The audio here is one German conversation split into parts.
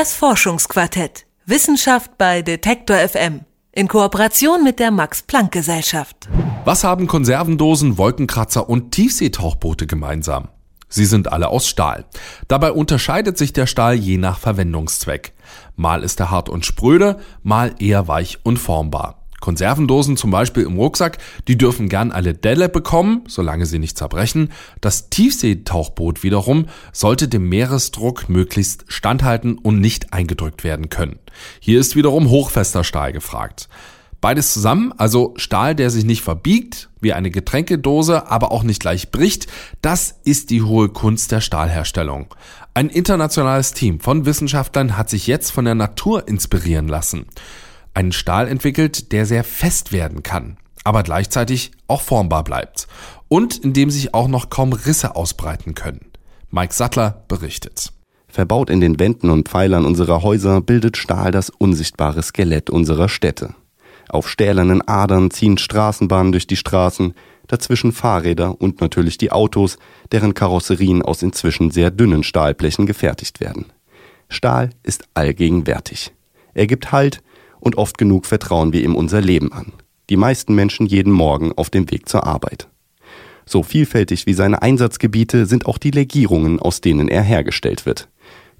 Das Forschungsquartett. Wissenschaft bei Detektor FM. In Kooperation mit der Max-Planck-Gesellschaft. Was haben Konservendosen, Wolkenkratzer und Tiefseetauchboote gemeinsam? Sie sind alle aus Stahl. Dabei unterscheidet sich der Stahl je nach Verwendungszweck. Mal ist er hart und spröde, mal eher weich und formbar. Konservendosen zum Beispiel im Rucksack, die dürfen gern alle Delle bekommen, solange sie nicht zerbrechen. Das Tiefseetauchboot wiederum sollte dem Meeresdruck möglichst standhalten und nicht eingedrückt werden können. Hier ist wiederum hochfester Stahl gefragt. Beides zusammen, also Stahl, der sich nicht verbiegt, wie eine Getränkedose, aber auch nicht gleich bricht, das ist die hohe Kunst der Stahlherstellung. Ein internationales Team von Wissenschaftlern hat sich jetzt von der Natur inspirieren lassen einen Stahl entwickelt, der sehr fest werden kann, aber gleichzeitig auch formbar bleibt und in dem sich auch noch kaum Risse ausbreiten können. Mike Sattler berichtet. Verbaut in den Wänden und Pfeilern unserer Häuser bildet Stahl das unsichtbare Skelett unserer Städte. Auf stählernen Adern ziehen Straßenbahnen durch die Straßen, dazwischen Fahrräder und natürlich die Autos, deren Karosserien aus inzwischen sehr dünnen Stahlblechen gefertigt werden. Stahl ist allgegenwärtig. Er gibt Halt, und oft genug vertrauen wir ihm unser Leben an. Die meisten Menschen jeden Morgen auf dem Weg zur Arbeit. So vielfältig wie seine Einsatzgebiete sind auch die Legierungen, aus denen er hergestellt wird.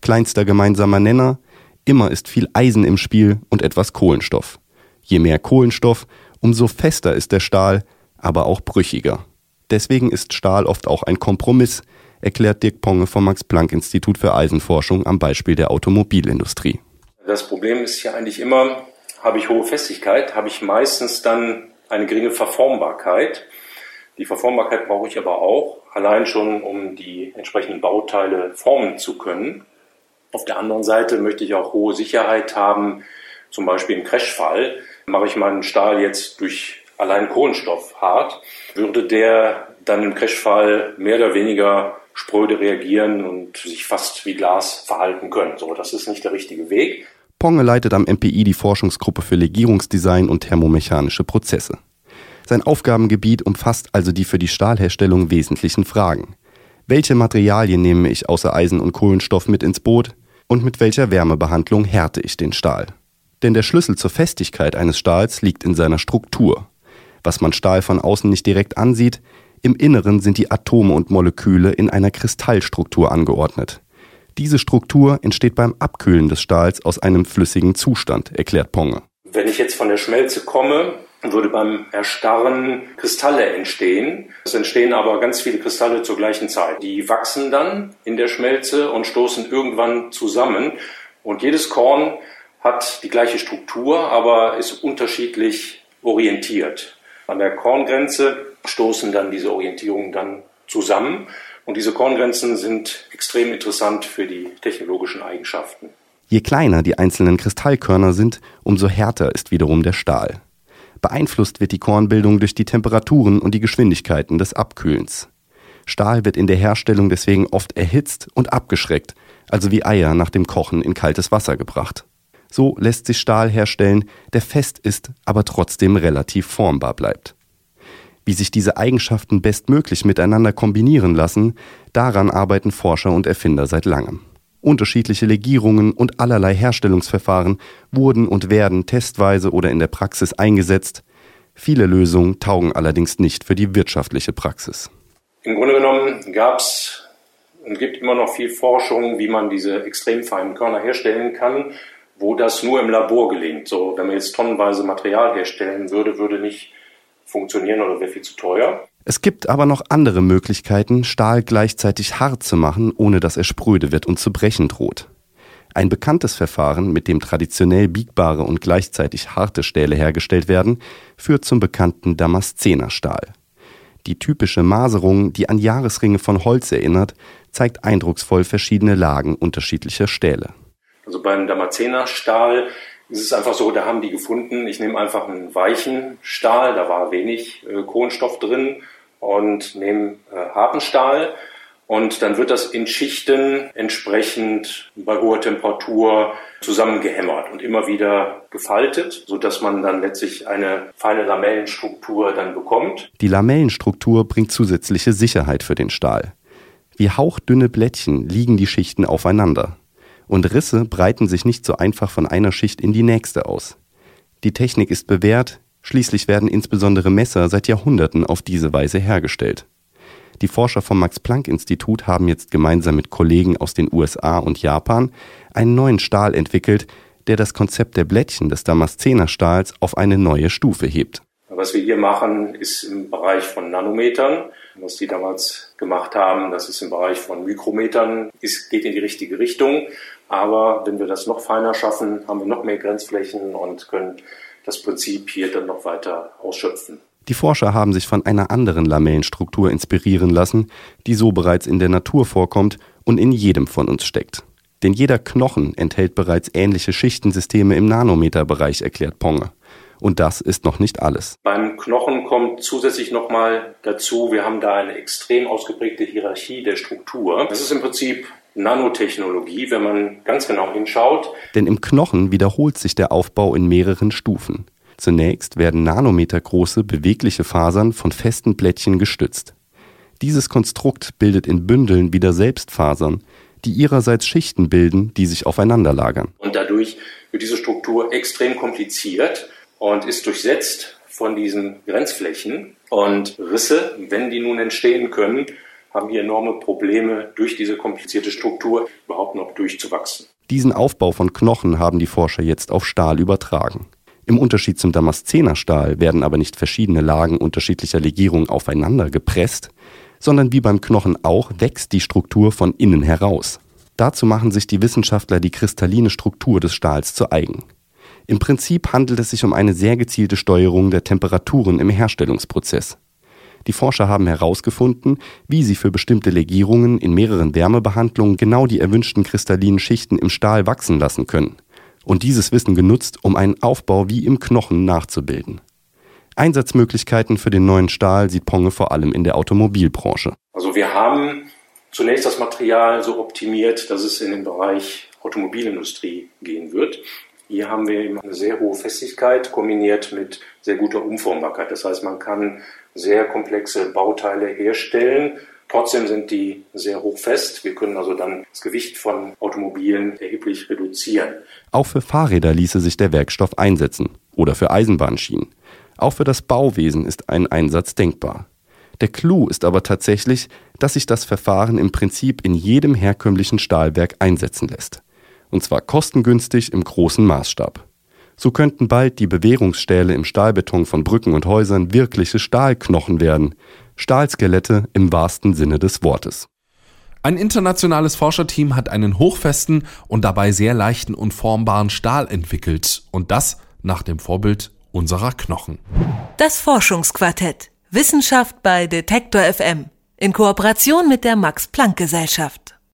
Kleinster gemeinsamer Nenner, immer ist viel Eisen im Spiel und etwas Kohlenstoff. Je mehr Kohlenstoff, umso fester ist der Stahl, aber auch brüchiger. Deswegen ist Stahl oft auch ein Kompromiss, erklärt Dirk Ponge vom Max Planck Institut für Eisenforschung am Beispiel der Automobilindustrie. Das Problem ist ja eigentlich immer, habe ich hohe Festigkeit, habe ich meistens dann eine geringe Verformbarkeit. Die Verformbarkeit brauche ich aber auch, allein schon, um die entsprechenden Bauteile formen zu können. Auf der anderen Seite möchte ich auch hohe Sicherheit haben, zum Beispiel im Crashfall. Mache ich meinen Stahl jetzt durch allein Kohlenstoff hart, würde der dann im Crashfall mehr oder weniger spröde reagieren und sich fast wie Glas verhalten können. So, das ist nicht der richtige Weg. Ponge leitet am MPI die Forschungsgruppe für Legierungsdesign und thermomechanische Prozesse. Sein Aufgabengebiet umfasst also die für die Stahlherstellung wesentlichen Fragen. Welche Materialien nehme ich außer Eisen und Kohlenstoff mit ins Boot und mit welcher Wärmebehandlung härte ich den Stahl? Denn der Schlüssel zur Festigkeit eines Stahls liegt in seiner Struktur. Was man Stahl von außen nicht direkt ansieht, im Inneren sind die Atome und Moleküle in einer Kristallstruktur angeordnet. Diese Struktur entsteht beim Abkühlen des Stahls aus einem flüssigen Zustand, erklärt Ponge. Wenn ich jetzt von der Schmelze komme, würde beim Erstarren Kristalle entstehen. Es entstehen aber ganz viele Kristalle zur gleichen Zeit. Die wachsen dann in der Schmelze und stoßen irgendwann zusammen. Und jedes Korn hat die gleiche Struktur, aber ist unterschiedlich orientiert. An der Korngrenze stoßen dann diese Orientierungen dann zusammen und diese Korngrenzen sind extrem interessant für die technologischen Eigenschaften. Je kleiner die einzelnen Kristallkörner sind, umso härter ist wiederum der Stahl. Beeinflusst wird die Kornbildung durch die Temperaturen und die Geschwindigkeiten des Abkühlens. Stahl wird in der Herstellung deswegen oft erhitzt und abgeschreckt, also wie Eier nach dem Kochen in kaltes Wasser gebracht. So lässt sich Stahl herstellen, der fest ist, aber trotzdem relativ formbar bleibt. Wie sich diese Eigenschaften bestmöglich miteinander kombinieren lassen, daran arbeiten Forscher und Erfinder seit langem. Unterschiedliche Legierungen und allerlei Herstellungsverfahren wurden und werden testweise oder in der Praxis eingesetzt. Viele Lösungen taugen allerdings nicht für die wirtschaftliche Praxis. Im Grunde genommen gab es und gibt immer noch viel Forschung, wie man diese extrem feinen Körner herstellen kann, wo das nur im Labor gelingt. So, wenn man jetzt tonnenweise Material herstellen würde, würde nicht funktionieren oder wäre viel zu teuer. Es gibt aber noch andere Möglichkeiten, Stahl gleichzeitig hart zu machen, ohne dass er spröde wird und zu brechen droht. Ein bekanntes Verfahren, mit dem traditionell biegbare und gleichzeitig harte Stähle hergestellt werden, führt zum bekannten Damaszenerstahl. Die typische Maserung, die an Jahresringe von Holz erinnert, zeigt eindrucksvoll verschiedene Lagen unterschiedlicher Stähle. Also beim Damaszenerstahl es ist einfach so, da haben die gefunden, ich nehme einfach einen weichen Stahl, da war wenig äh, Kohlenstoff drin und nehme äh, harten Stahl und dann wird das in Schichten entsprechend bei hoher Temperatur zusammengehämmert und immer wieder gefaltet, so dass man dann letztlich eine feine Lamellenstruktur dann bekommt. Die Lamellenstruktur bringt zusätzliche Sicherheit für den Stahl. Wie hauchdünne Blättchen liegen die Schichten aufeinander. Und Risse breiten sich nicht so einfach von einer Schicht in die nächste aus. Die Technik ist bewährt, schließlich werden insbesondere Messer seit Jahrhunderten auf diese Weise hergestellt. Die Forscher vom Max-Planck-Institut haben jetzt gemeinsam mit Kollegen aus den USA und Japan einen neuen Stahl entwickelt, der das Konzept der Blättchen des Damaszener-Stahls auf eine neue Stufe hebt. Was wir hier machen, ist im Bereich von Nanometern. Was die damals gemacht haben, das ist im Bereich von Mikrometern, es geht in die richtige Richtung. Aber wenn wir das noch feiner schaffen, haben wir noch mehr Grenzflächen und können das Prinzip hier dann noch weiter ausschöpfen. Die Forscher haben sich von einer anderen Lamellenstruktur inspirieren lassen, die so bereits in der Natur vorkommt und in jedem von uns steckt. Denn jeder Knochen enthält bereits ähnliche Schichtensysteme im Nanometerbereich, erklärt Ponge. Und das ist noch nicht alles. Beim Knochen kommt zusätzlich nochmal dazu, wir haben da eine extrem ausgeprägte Hierarchie der Struktur. Das ist im Prinzip Nanotechnologie, wenn man ganz genau hinschaut. Denn im Knochen wiederholt sich der Aufbau in mehreren Stufen. Zunächst werden nanometergroße bewegliche Fasern von festen Plättchen gestützt. Dieses Konstrukt bildet in Bündeln wieder selbst Fasern, die ihrerseits Schichten bilden, die sich aufeinander lagern. Und dadurch wird diese Struktur extrem kompliziert und ist durchsetzt von diesen Grenzflächen und Risse, wenn die nun entstehen können, haben hier enorme Probleme, durch diese komplizierte Struktur überhaupt noch durchzuwachsen. Diesen Aufbau von Knochen haben die Forscher jetzt auf Stahl übertragen. Im Unterschied zum Damaszenerstahl werden aber nicht verschiedene Lagen unterschiedlicher Legierung aufeinander gepresst, sondern wie beim Knochen auch wächst die Struktur von innen heraus. Dazu machen sich die Wissenschaftler die kristalline Struktur des Stahls zu eigen. Im Prinzip handelt es sich um eine sehr gezielte Steuerung der Temperaturen im Herstellungsprozess. Die Forscher haben herausgefunden, wie sie für bestimmte Legierungen in mehreren Wärmebehandlungen genau die erwünschten kristallinen Schichten im Stahl wachsen lassen können und dieses Wissen genutzt, um einen Aufbau wie im Knochen nachzubilden. Einsatzmöglichkeiten für den neuen Stahl sieht Ponge vor allem in der Automobilbranche. Also wir haben zunächst das Material so optimiert, dass es in den Bereich Automobilindustrie gehen wird. Hier haben wir eben eine sehr hohe Festigkeit kombiniert mit sehr guter Umformbarkeit. Das heißt, man kann sehr komplexe Bauteile herstellen Trotzdem sind die sehr hochfest. Wir können also dann das Gewicht von Automobilen erheblich reduzieren. Auch für Fahrräder ließe sich der Werkstoff einsetzen oder für Eisenbahnschienen. Auch für das Bauwesen ist ein Einsatz denkbar. Der Clou ist aber tatsächlich, dass sich das Verfahren im Prinzip in jedem herkömmlichen Stahlwerk einsetzen lässt. Und zwar kostengünstig im großen Maßstab. So könnten bald die Bewährungsstähle im Stahlbeton von Brücken und Häusern wirkliche Stahlknochen werden, Stahlskelette im wahrsten Sinne des Wortes. Ein internationales Forscherteam hat einen hochfesten und dabei sehr leichten und formbaren Stahl entwickelt und das nach dem Vorbild unserer Knochen. Das Forschungsquartett Wissenschaft bei Detektor FM in Kooperation mit der Max Planck Gesellschaft.